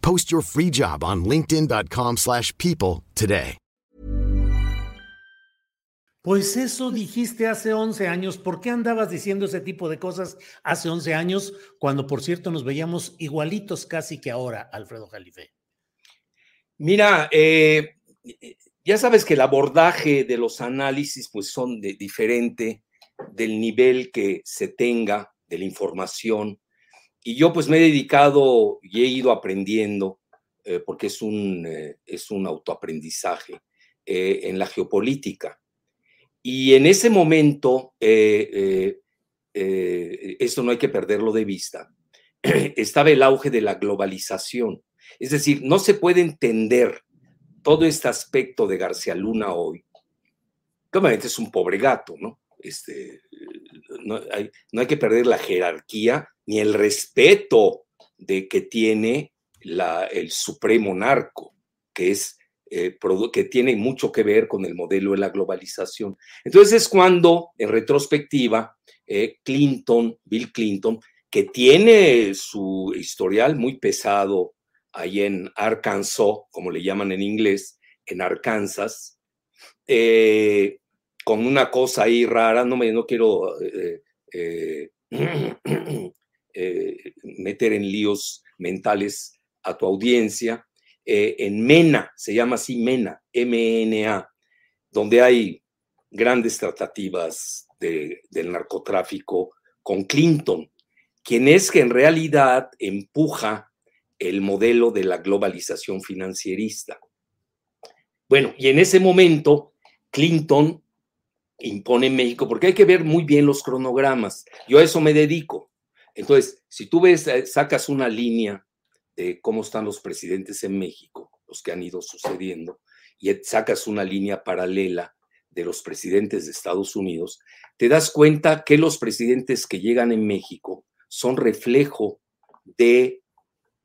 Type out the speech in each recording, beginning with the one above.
Post your free job on linkedin.com/people slash people today. Pues eso dijiste hace 11 años. ¿Por qué andabas diciendo ese tipo de cosas hace 11 años cuando, por cierto, nos veíamos igualitos casi que ahora, Alfredo Jalife? Mira, eh, ya sabes que el abordaje de los análisis pues son de, diferente del nivel que se tenga de la información. Y yo pues me he dedicado y he ido aprendiendo, eh, porque es un, eh, es un autoaprendizaje eh, en la geopolítica. Y en ese momento, esto no hay que perderlo de vista, estaba el auge de la globalización. Es decir, no se puede entender todo este aspecto de García Luna hoy. Obviamente es un pobre gato, ¿no? Este, no, hay, no hay que perder la jerarquía ni el respeto de que tiene el supremo narco, que es eh, que tiene mucho que ver con el modelo de la globalización. Entonces es cuando, en retrospectiva, eh, Clinton, Bill Clinton, que tiene su historial muy pesado ahí en Arkansas, como le llaman en inglés, en Arkansas, eh, con una cosa ahí rara, no me no quiero meter en líos mentales a tu audiencia, eh, en MENA, se llama así MENA, M-E-N-A, donde hay grandes tratativas de, del narcotráfico con Clinton, quien es que en realidad empuja el modelo de la globalización financierista. Bueno, y en ese momento Clinton impone México, porque hay que ver muy bien los cronogramas. Yo a eso me dedico. Entonces, si tú ves, eh, sacas una línea de cómo están los presidentes en México, los que han ido sucediendo, y sacas una línea paralela de los presidentes de Estados Unidos, te das cuenta que los presidentes que llegan en México son reflejo de,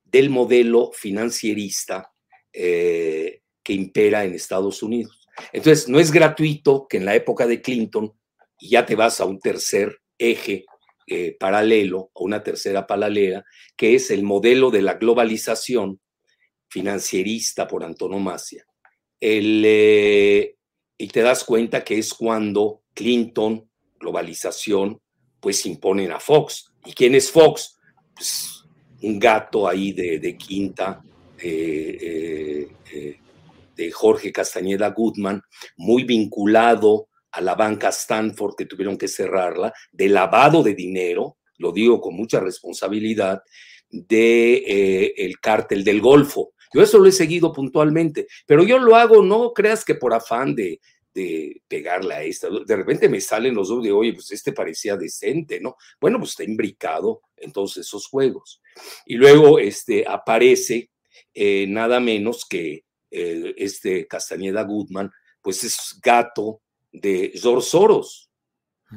del modelo financierista eh, que impera en Estados Unidos. Entonces, no es gratuito que en la época de Clinton, y ya te vas a un tercer eje eh, paralelo o una tercera paralela, que es el modelo de la globalización financierista por antonomasia. El, eh, y te das cuenta que es cuando Clinton, globalización, pues imponen a Fox. ¿Y quién es Fox? Pues un gato ahí de, de quinta, eh, de Jorge Castañeda Goodman, muy vinculado a la banca Stanford que tuvieron que cerrarla, de lavado de dinero, lo digo con mucha responsabilidad, de eh, el cártel del Golfo. Yo eso lo he seguido puntualmente, pero yo lo hago, no creas que por afán de, de pegarle a esta. De repente me salen los dos de, oye, pues este parecía decente, ¿no? Bueno, pues está imbricado en todos esos juegos. Y luego este, aparece eh, nada menos que eh, este Castañeda Goodman, pues es gato de George Soros,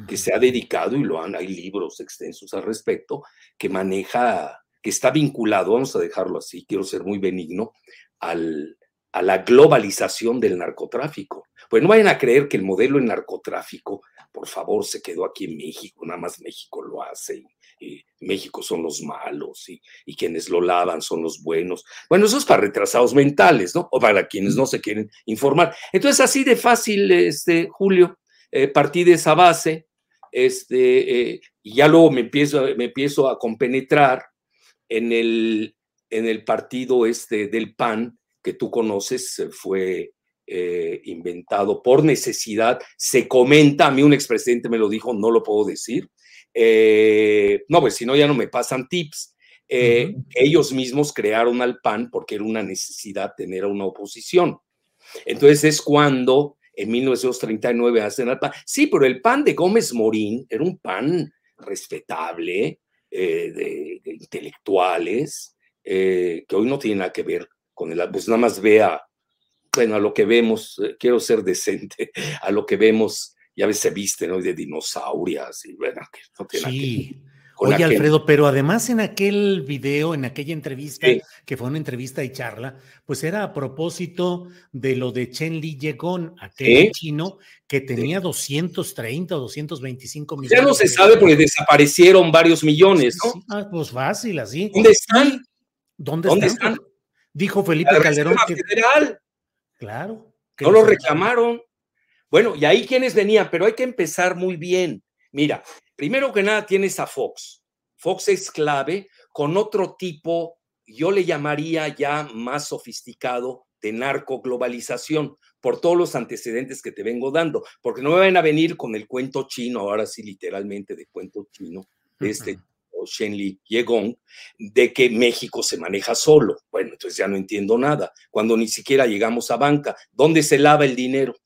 que se ha dedicado, y lo han, hay libros extensos al respecto, que maneja, que está vinculado, vamos a dejarlo así, quiero ser muy benigno, al, a la globalización del narcotráfico. Pues no vayan a creer que el modelo en narcotráfico, por favor, se quedó aquí en México, nada más México lo hace, y, México son los malos y, y, quienes lo lavan son los buenos. Bueno, eso es para retrasados mentales, ¿no? O para quienes no se quieren informar. Entonces, así de fácil, este, Julio, eh, partí de esa base, este, eh, y ya luego me empiezo, me empiezo a compenetrar en el, en el partido este del PAN, que tú conoces, fue eh, inventado por necesidad. Se comenta, a mí un expresidente me lo dijo, no lo puedo decir. No, pues si no, ya no me pasan tips. Ellos mismos crearon al PAN porque era una necesidad tener a una oposición. Entonces es cuando en 1939 hacen el PAN. Sí, pero el PAN de Gómez Morín era un PAN respetable, eh, de, intelectuales, eh, que hoy no tiene nada que ver con el, pues nada más vea, bueno, a lo que vemos, eh, quiero ser decente, a lo que vemos, ya veces se visten hoy de dinosaurias y bueno, que no tiene ver Oye, Alfredo, pero además en aquel video, en aquella entrevista, que fue una entrevista y charla, pues era a propósito de lo de Chen Li Yegon, aquel chino que tenía 230 o 225 millones. Ya no se sabe porque desaparecieron varios millones, ¿no? Ah, pues fácil, así. ¿Dónde están? ¿Dónde, están? Dijo Felipe Calderón. Que... Federal. Claro. No lo reclamaron. Bueno, y ahí quienes venían, pero hay que empezar muy bien. Mira, Primero que nada tienes a Fox. Fox es clave con otro tipo, yo le llamaría ya más sofisticado de narcoglobalización, por todos los antecedentes que te vengo dando, porque no me van a venir con el cuento chino, ahora sí literalmente de cuento chino, de este Shenli Yegong, de que México se maneja solo. Bueno, entonces ya no entiendo nada. Cuando ni siquiera llegamos a banca, ¿dónde se lava el dinero?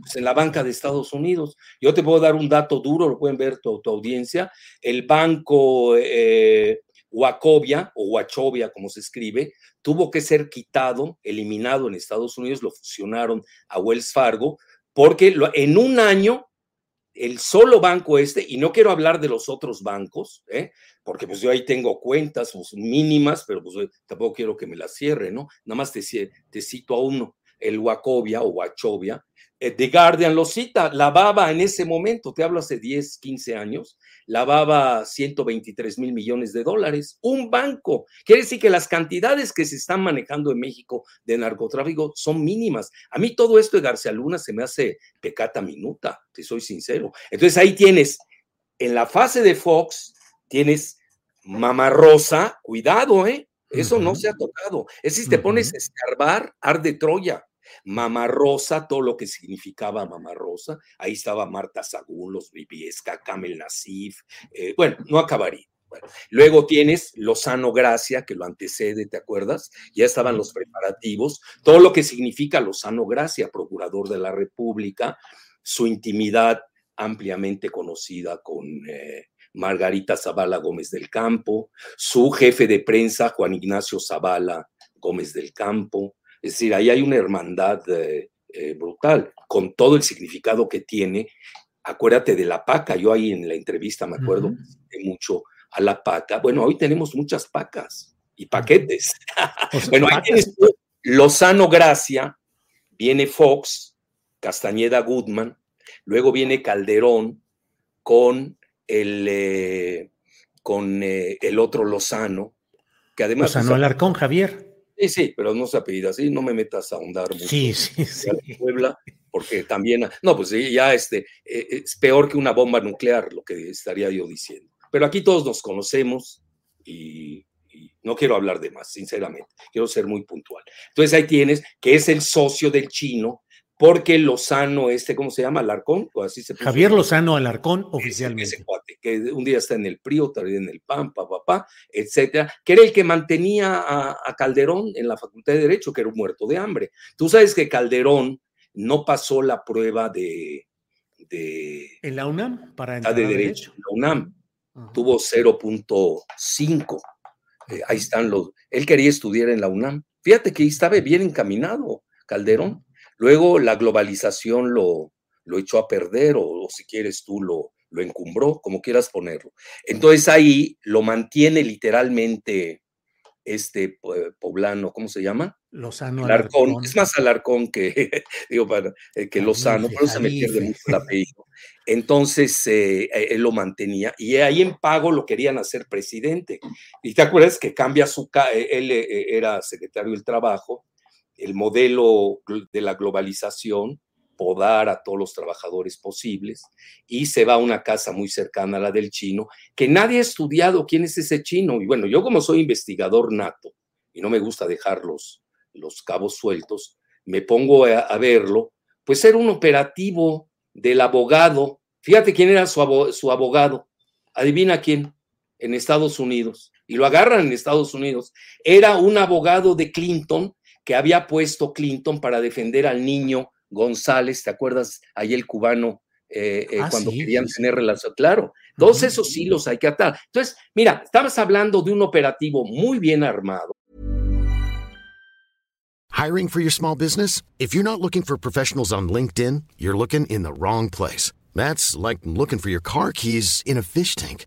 Pues, en la banca de Estados Unidos. Yo te puedo dar un dato duro, lo pueden ver tu, audiencia. El banco eh, Wachovia o Wachovia, como se escribe, tuvo que ser quitado, eliminado en Estados Unidos, lo fusionaron a Wells Fargo, porque en un año el solo banco este, y no quiero hablar de los otros bancos, ¿eh? porque pues yo ahí tengo cuentas pues, mínimas, pero pues tampoco quiero que me las cierre, ¿no? Nada más te, te cito a uno, el Wachovia o Wachovia, The Guardian lo cita, lavaba en ese momento, te hablo hace 10, 15 años, lavaba 123 mil millones de dólares. Un banco. Quiere decir que las cantidades que se están manejando en México de narcotráfico son mínimas. A mí todo esto de García Luna se me hace pecata minuta, si soy sincero. Entonces ahí tienes, en la fase de Fox, tienes Mama Rosa, cuidado, ¿eh? Eso no se ha tocado. Es si te pones a escarbar, arde Troya. Mamá Rosa, todo lo que significaba Mamá Rosa. Ahí estaba Marta Sagún, los Viviesca, Camel Nasif. Eh, bueno, no acabaría. luego tienes Lozano Gracia, que lo antecede, ¿te acuerdas? Ya estaban los preparativos. Todo lo que significa Lozano Gracia, procurador de la República, su intimidad ampliamente conocida con eh, Margarita Zavala Gómez del Campo, su jefe de prensa, Juan Ignacio Zavala Gómez del Campo, es decir, ahí hay una hermandad eh, eh, brutal, con todo el significado que tiene. Acuérdate de la paca, yo ahí en la entrevista me acuerdo de mucho a la paca. Bueno, hoy tenemos muchas pacas y paquetes. bueno, ahí tienes Lozano Gracia, viene Fox, Castañeda Goodman, luego viene Calderón con el, eh, con, el otro Lozano, que además... Lozano Alarcón, Javier. Sí, sí, pero no se apellida así, no me metas a ahondar mucho. Sí, sí, sí. Puebla, porque también, no, pues ya este, eh, es peor que una bomba nuclear, lo que estaría yo diciendo. Pero aquí todos nos conocemos y, y, no quiero hablar de más, sinceramente, quiero ser muy puntual. Entonces ahí tienes que es el socio del chino porque Lozano, este, ¿cómo se llama? Alarcón, o así se Javier Lozano Alarcón, oficialmente. Ese cuate, que un día está en el PRI, otro día en el PAN, papá, pa, etcétera, que era el que mantenía a, Calderón en la Facultad de Derecho, que era un muerto de hambre. Tú sabes que Calderón no pasó la prueba de. de ¿En la UNAM? Para entrar de Derecho. La UNAM tuvo 0.5. Eh, ahí están los. Él quería estudiar en la UNAM. Fíjate que estaba bien encaminado, Calderón Luego la globalización lo, lo echó a perder o, si quieres tú lo, lo encumbró, como quieras ponerlo. Entonces ahí lo mantiene literalmente este poblano, ¿cómo se llama? Lozano Alarcón. Es más Alarcón que, digo, para, eh, que Lozano, pero se me pierde mucho el apellido. Entonces eh, eh, él lo mantenía y ahí en pago lo querían hacer presidente. Y te acuerdas que cambia su, él era secretario del Trabajo el modelo de la globalización podar a todos los trabajadores posibles y se va a una casa muy cercana a la del chino, que nadie ha estudiado quién es ese chino. Y bueno, yo como soy investigador nato y no me gusta dejar los, cabos sueltos, me pongo a, a verlo, pues era un operativo del abogado. Fíjate quién era su, su abogado. Adivina quién, en Estados Unidos. Y lo agarran en Estados Unidos. Era un abogado de Clinton que había puesto Clinton para defender al niño González, ¿te acuerdas? Ahí el cubano, eh, eh, ah, cuando querían tener relación. Claro, todos esos hilos hay que atar. Entonces, mira, estabas hablando de un operativo muy bien armado. Hiring for your small business? If you're not looking for professionals on LinkedIn, you're looking in the wrong place. That's like looking for your car keys in a fish tank.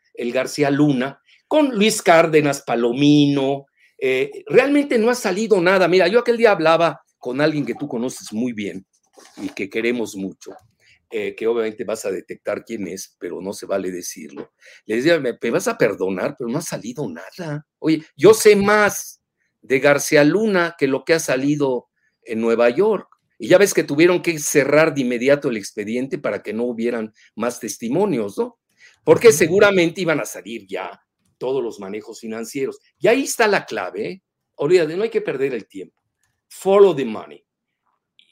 el García Luna, con Luis Cárdenas, Palomino. Eh, realmente no ha salido nada. Mira, yo aquel día hablaba con alguien que tú conoces muy bien y que queremos mucho, eh, que obviamente vas a detectar quién es, pero no se vale decirlo. Le decía, me, me vas a perdonar, pero no ha salido nada. Oye, yo sé más de García Luna que lo que ha salido en Nueva York. Y ya ves que tuvieron que cerrar de inmediato el expediente para que no hubieran más testimonios, ¿no? Porque seguramente iban a salir ya todos los manejos financieros. Y ahí está la clave, ¿eh? Olvídate, no hay que perder el tiempo. Follow the money.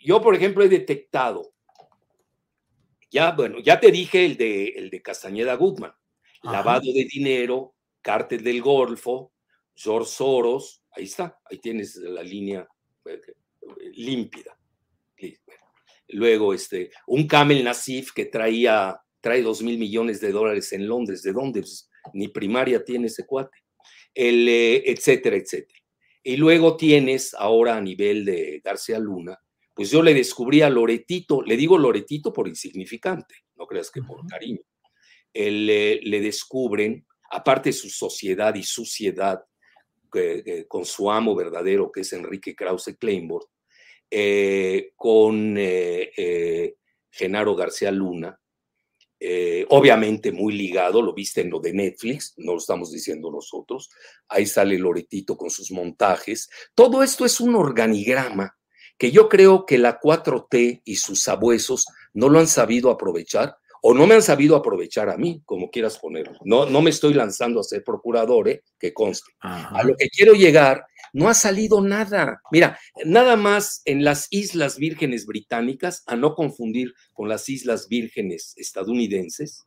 Yo, por ejemplo, he detectado, ya, bueno, ya te dije el de, el de Castañeda Goodman, lavado de dinero, cártel del Golfo, George Soros, ahí está, ahí tienes la línea eh, límpida. Luego, este, un Camel Nasif que traía trae dos mil millones de dólares en Londres. ¿De dónde? Pues, ni primaria tiene ese cuate. El, eh, etcétera, etcétera. Y luego tienes ahora a nivel de García Luna, pues yo le descubrí a Loretito, le digo Loretito por insignificante, no creas que por cariño. le descubren, aparte de su sociedad y suciedad con su amo verdadero, que es Enrique Krause Kleinborg, eh, con eh, Genaro García Luna, eh, obviamente muy ligado, lo viste en lo de Netflix, no lo estamos diciendo nosotros, ahí sale Loretito con sus montajes. Todo esto es un organigrama que yo creo que la 4T y sus sabuesos no lo han sabido aprovechar o no me han sabido aprovechar a mí, como quieras ponerlo. No, no me estoy lanzando a ser procurador, ¿eh? que conste. A lo que quiero llegar, no ha salido nada. Mira, nada más en las Islas Vírgenes Británicas, a no confundir con las Islas Vírgenes estadounidenses,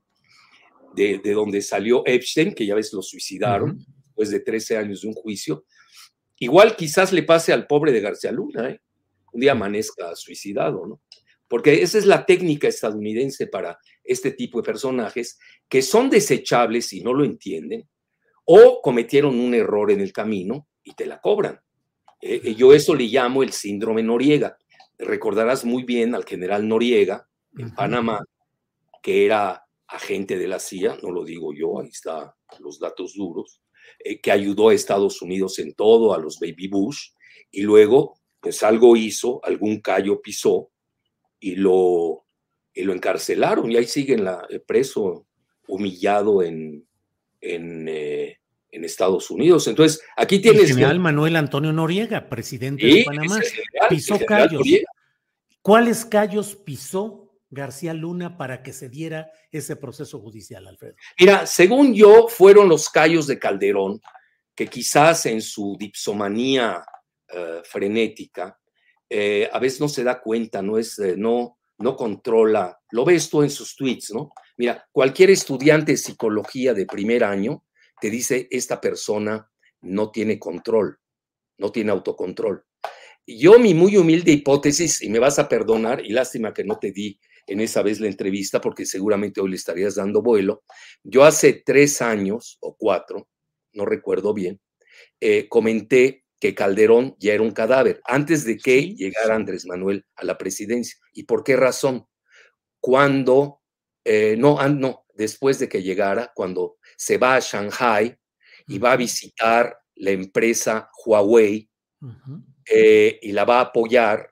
de, donde salió Epstein, que ya ves lo suicidaron después de 13 años de un juicio. Igual quizás le pase al pobre de García Luna, ¿eh? un día amanezca suicidado, ¿no? Porque esa es la técnica estadounidense para este tipo de personajes que son desechables y no lo entienden, o cometieron un error en el camino y te la cobran. Eh, eh, yo eso le llamo el síndrome Noriega. Recordarás muy bien al general Noriega en Panamá, que era agente de la CIA, no lo digo yo, ahí están los datos duros, eh, que ayudó a Estados Unidos en todo, a los baby Bush, y luego, pues algo hizo, algún callo pisó, y lo, y lo encarcelaron y ahí sigue la, eh, preso, humillado en, en, eh, en, Estados Unidos. Entonces, aquí tienes... El general Manuel Antonio Noriega, presidente de Panamá, pisó callos. ¿Cuáles callos pisó García Luna para que se diera ese proceso judicial, Alfredo? Mira, según yo, fueron los callos de Calderón, que quizás en su dipsomanía eh, frenética, a veces no se da cuenta, no es, no, no controla, lo ves tú en sus tweets, ¿no? Mira, cualquier estudiante de psicología de primer año te dice, esta persona no tiene control, no tiene autocontrol. Yo mi muy humilde hipótesis, y me vas a perdonar, y lástima que no te di en esa vez la entrevista, porque seguramente hoy le estarías dando vuelo, yo hace tres años o cuatro, no recuerdo bien, eh, comenté que Calderón ya era un cadáver antes de que llegara Andrés Manuel a la presidencia. ¿Y por qué razón? Cuando, eh, no, no, después de que llegara, cuando se va a Shanghai y va a visitar la empresa Huawei eh, y la va a apoyar,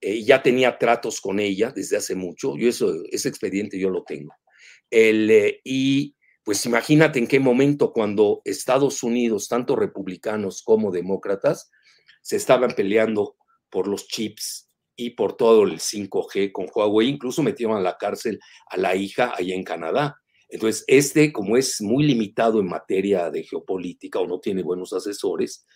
y ya tenía tratos con ella desde hace mucho, yo eso, ese expediente yo lo tengo. El, y pues imagínate en qué momento cuando Estados Unidos, tanto republicanos como demócratas, se estaban peleando por los chips y por todo el 5G con Huawei, incluso metieron a la cárcel a la hija allá en Canadá. Entonces, este, como es muy limitado en materia de geopolítica o no tiene buenos asesores,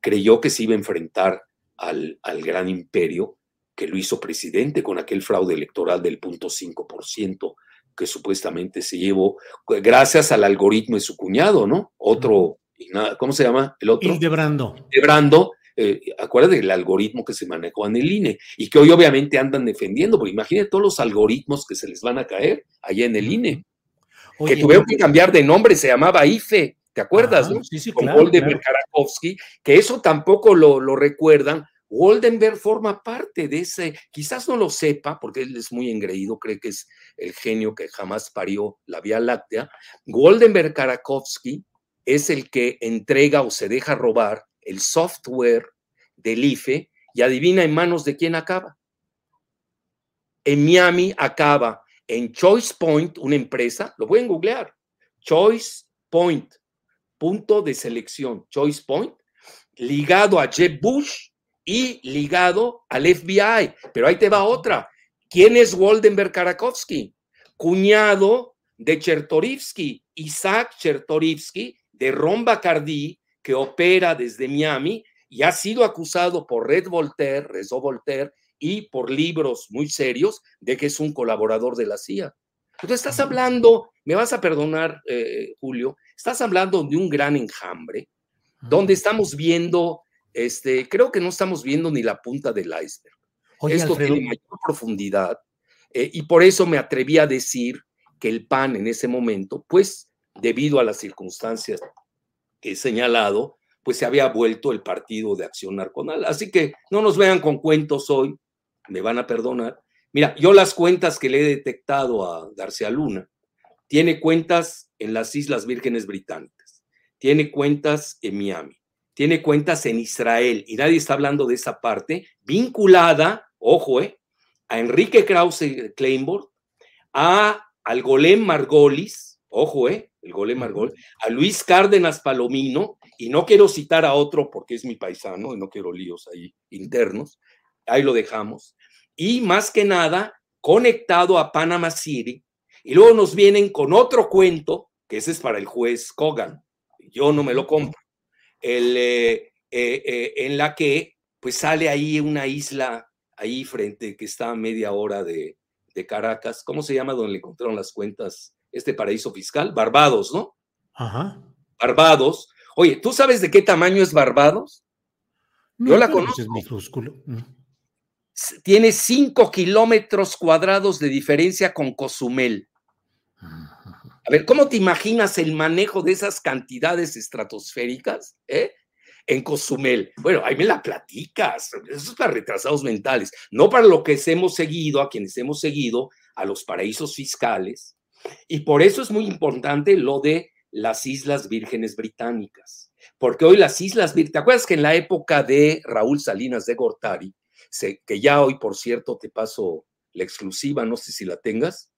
creyó que se iba a enfrentar al, al gran imperio que lo hizo presidente con aquel fraude electoral del 0.5% que supuestamente se llevó gracias al algoritmo de su cuñado, ¿no? Otro, ¿cómo se llama? El otro. Hildebrando. Hildebrando, eh, acuérdate del algoritmo que se manejó en el INE y que hoy obviamente andan defendiendo, porque imagínate todos los algoritmos que se les van a caer allá en el INE. que tuvieron que cambiar de nombre, se llamaba IFE, ¿te acuerdas? no? Sí, sí, Con claro, Goldenberg Karakowski, que eso tampoco lo, lo recuerdan, Goldenberg forma parte de ese, quizás no lo sepa porque él es muy engreído, cree que es el genio que jamás parió la Vía Láctea. Goldenberg Karakowski es el que entrega o se deja robar el software del IFE y adivina en manos de quién acaba. En Miami acaba en Choice Point, una empresa, lo pueden googlear, Choice Point, punto de selección, Choice Point, ligado a Jeb Bush y ligado al FBI. Pero ahí te va otra. ¿Quién es Waldenberg Karakowski? Cuñado de Chertorivsky, Isaac Chertorivsky, de Ron Bacardi, que opera desde Miami y ha sido acusado por Red Voltaire, Rezo Voltaire, y por libros muy serios de que es un colaborador de la CIA. Entonces estás hablando, me vas a perdonar, eh, Julio, estás hablando de un gran enjambre, donde estamos viendo este, creo que no estamos viendo ni la punta del iceberg. Oye, Esto Alfredo, tiene mayor profundidad eh, y por eso me atreví a decir que el PAN en ese momento, pues debido a las circunstancias he señalado, pues se había vuelto el partido de acción narconal. Así que no nos vean con cuentos hoy, me van a perdonar. Mira, yo las cuentas que le he detectado a García Luna, tiene cuentas en las Islas Vírgenes Británicas, tiene cuentas en Miami, tiene cuentas en Israel y nadie está hablando de esa parte, vinculada, ojo, eh, a Enrique Krause Kleinborg, a, al Golem Margolis, ojo, eh, el Golem Margol, a Luis Cárdenas Palomino, y no quiero citar a otro porque es mi paisano y no quiero líos ahí internos, ahí lo dejamos, y más que nada conectado a Panama City, y luego nos vienen con otro cuento, que ese es para el juez Kogan, yo no me lo compro. El, eh, eh, eh, en la que pues sale ahí una isla ahí frente que está a media hora de, de, Caracas. ¿Cómo se llama donde le encontraron las cuentas? Este paraíso fiscal, Barbados, ¿no? Ajá. Barbados. Oye, ¿tú sabes de qué tamaño es Barbados? No, Yo la conozco. Es minúsculo. Mm. Tiene cinco kilómetros cuadrados de diferencia con Cozumel. A ver, ¿cómo te imaginas el manejo de esas cantidades estratosféricas eh? en Cozumel? Bueno, ahí me la platicas. Eso es para retrasados mentales, no para lo que hemos seguido, a quienes hemos seguido, a los paraísos fiscales. Y por eso es muy importante lo de las Islas Vírgenes Británicas. Porque hoy las Islas Vírgenes, ¿te acuerdas que en la época de Raúl Salinas de Gortari, se, que ya hoy, por cierto, te paso la exclusiva, no sé si la tengas,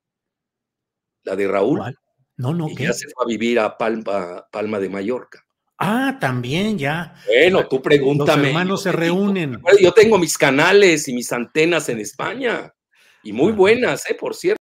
la de Raúl. ¿Cuál? No, no, y ¿qué? ya se fue a vivir a Palma, Palma de Mallorca. Ah, también ya. Bueno, tú pregúntame. Los hermanos se reúnen. Yo tengo mis canales y mis antenas en España. Y muy buenas, ¿eh? Por cierto.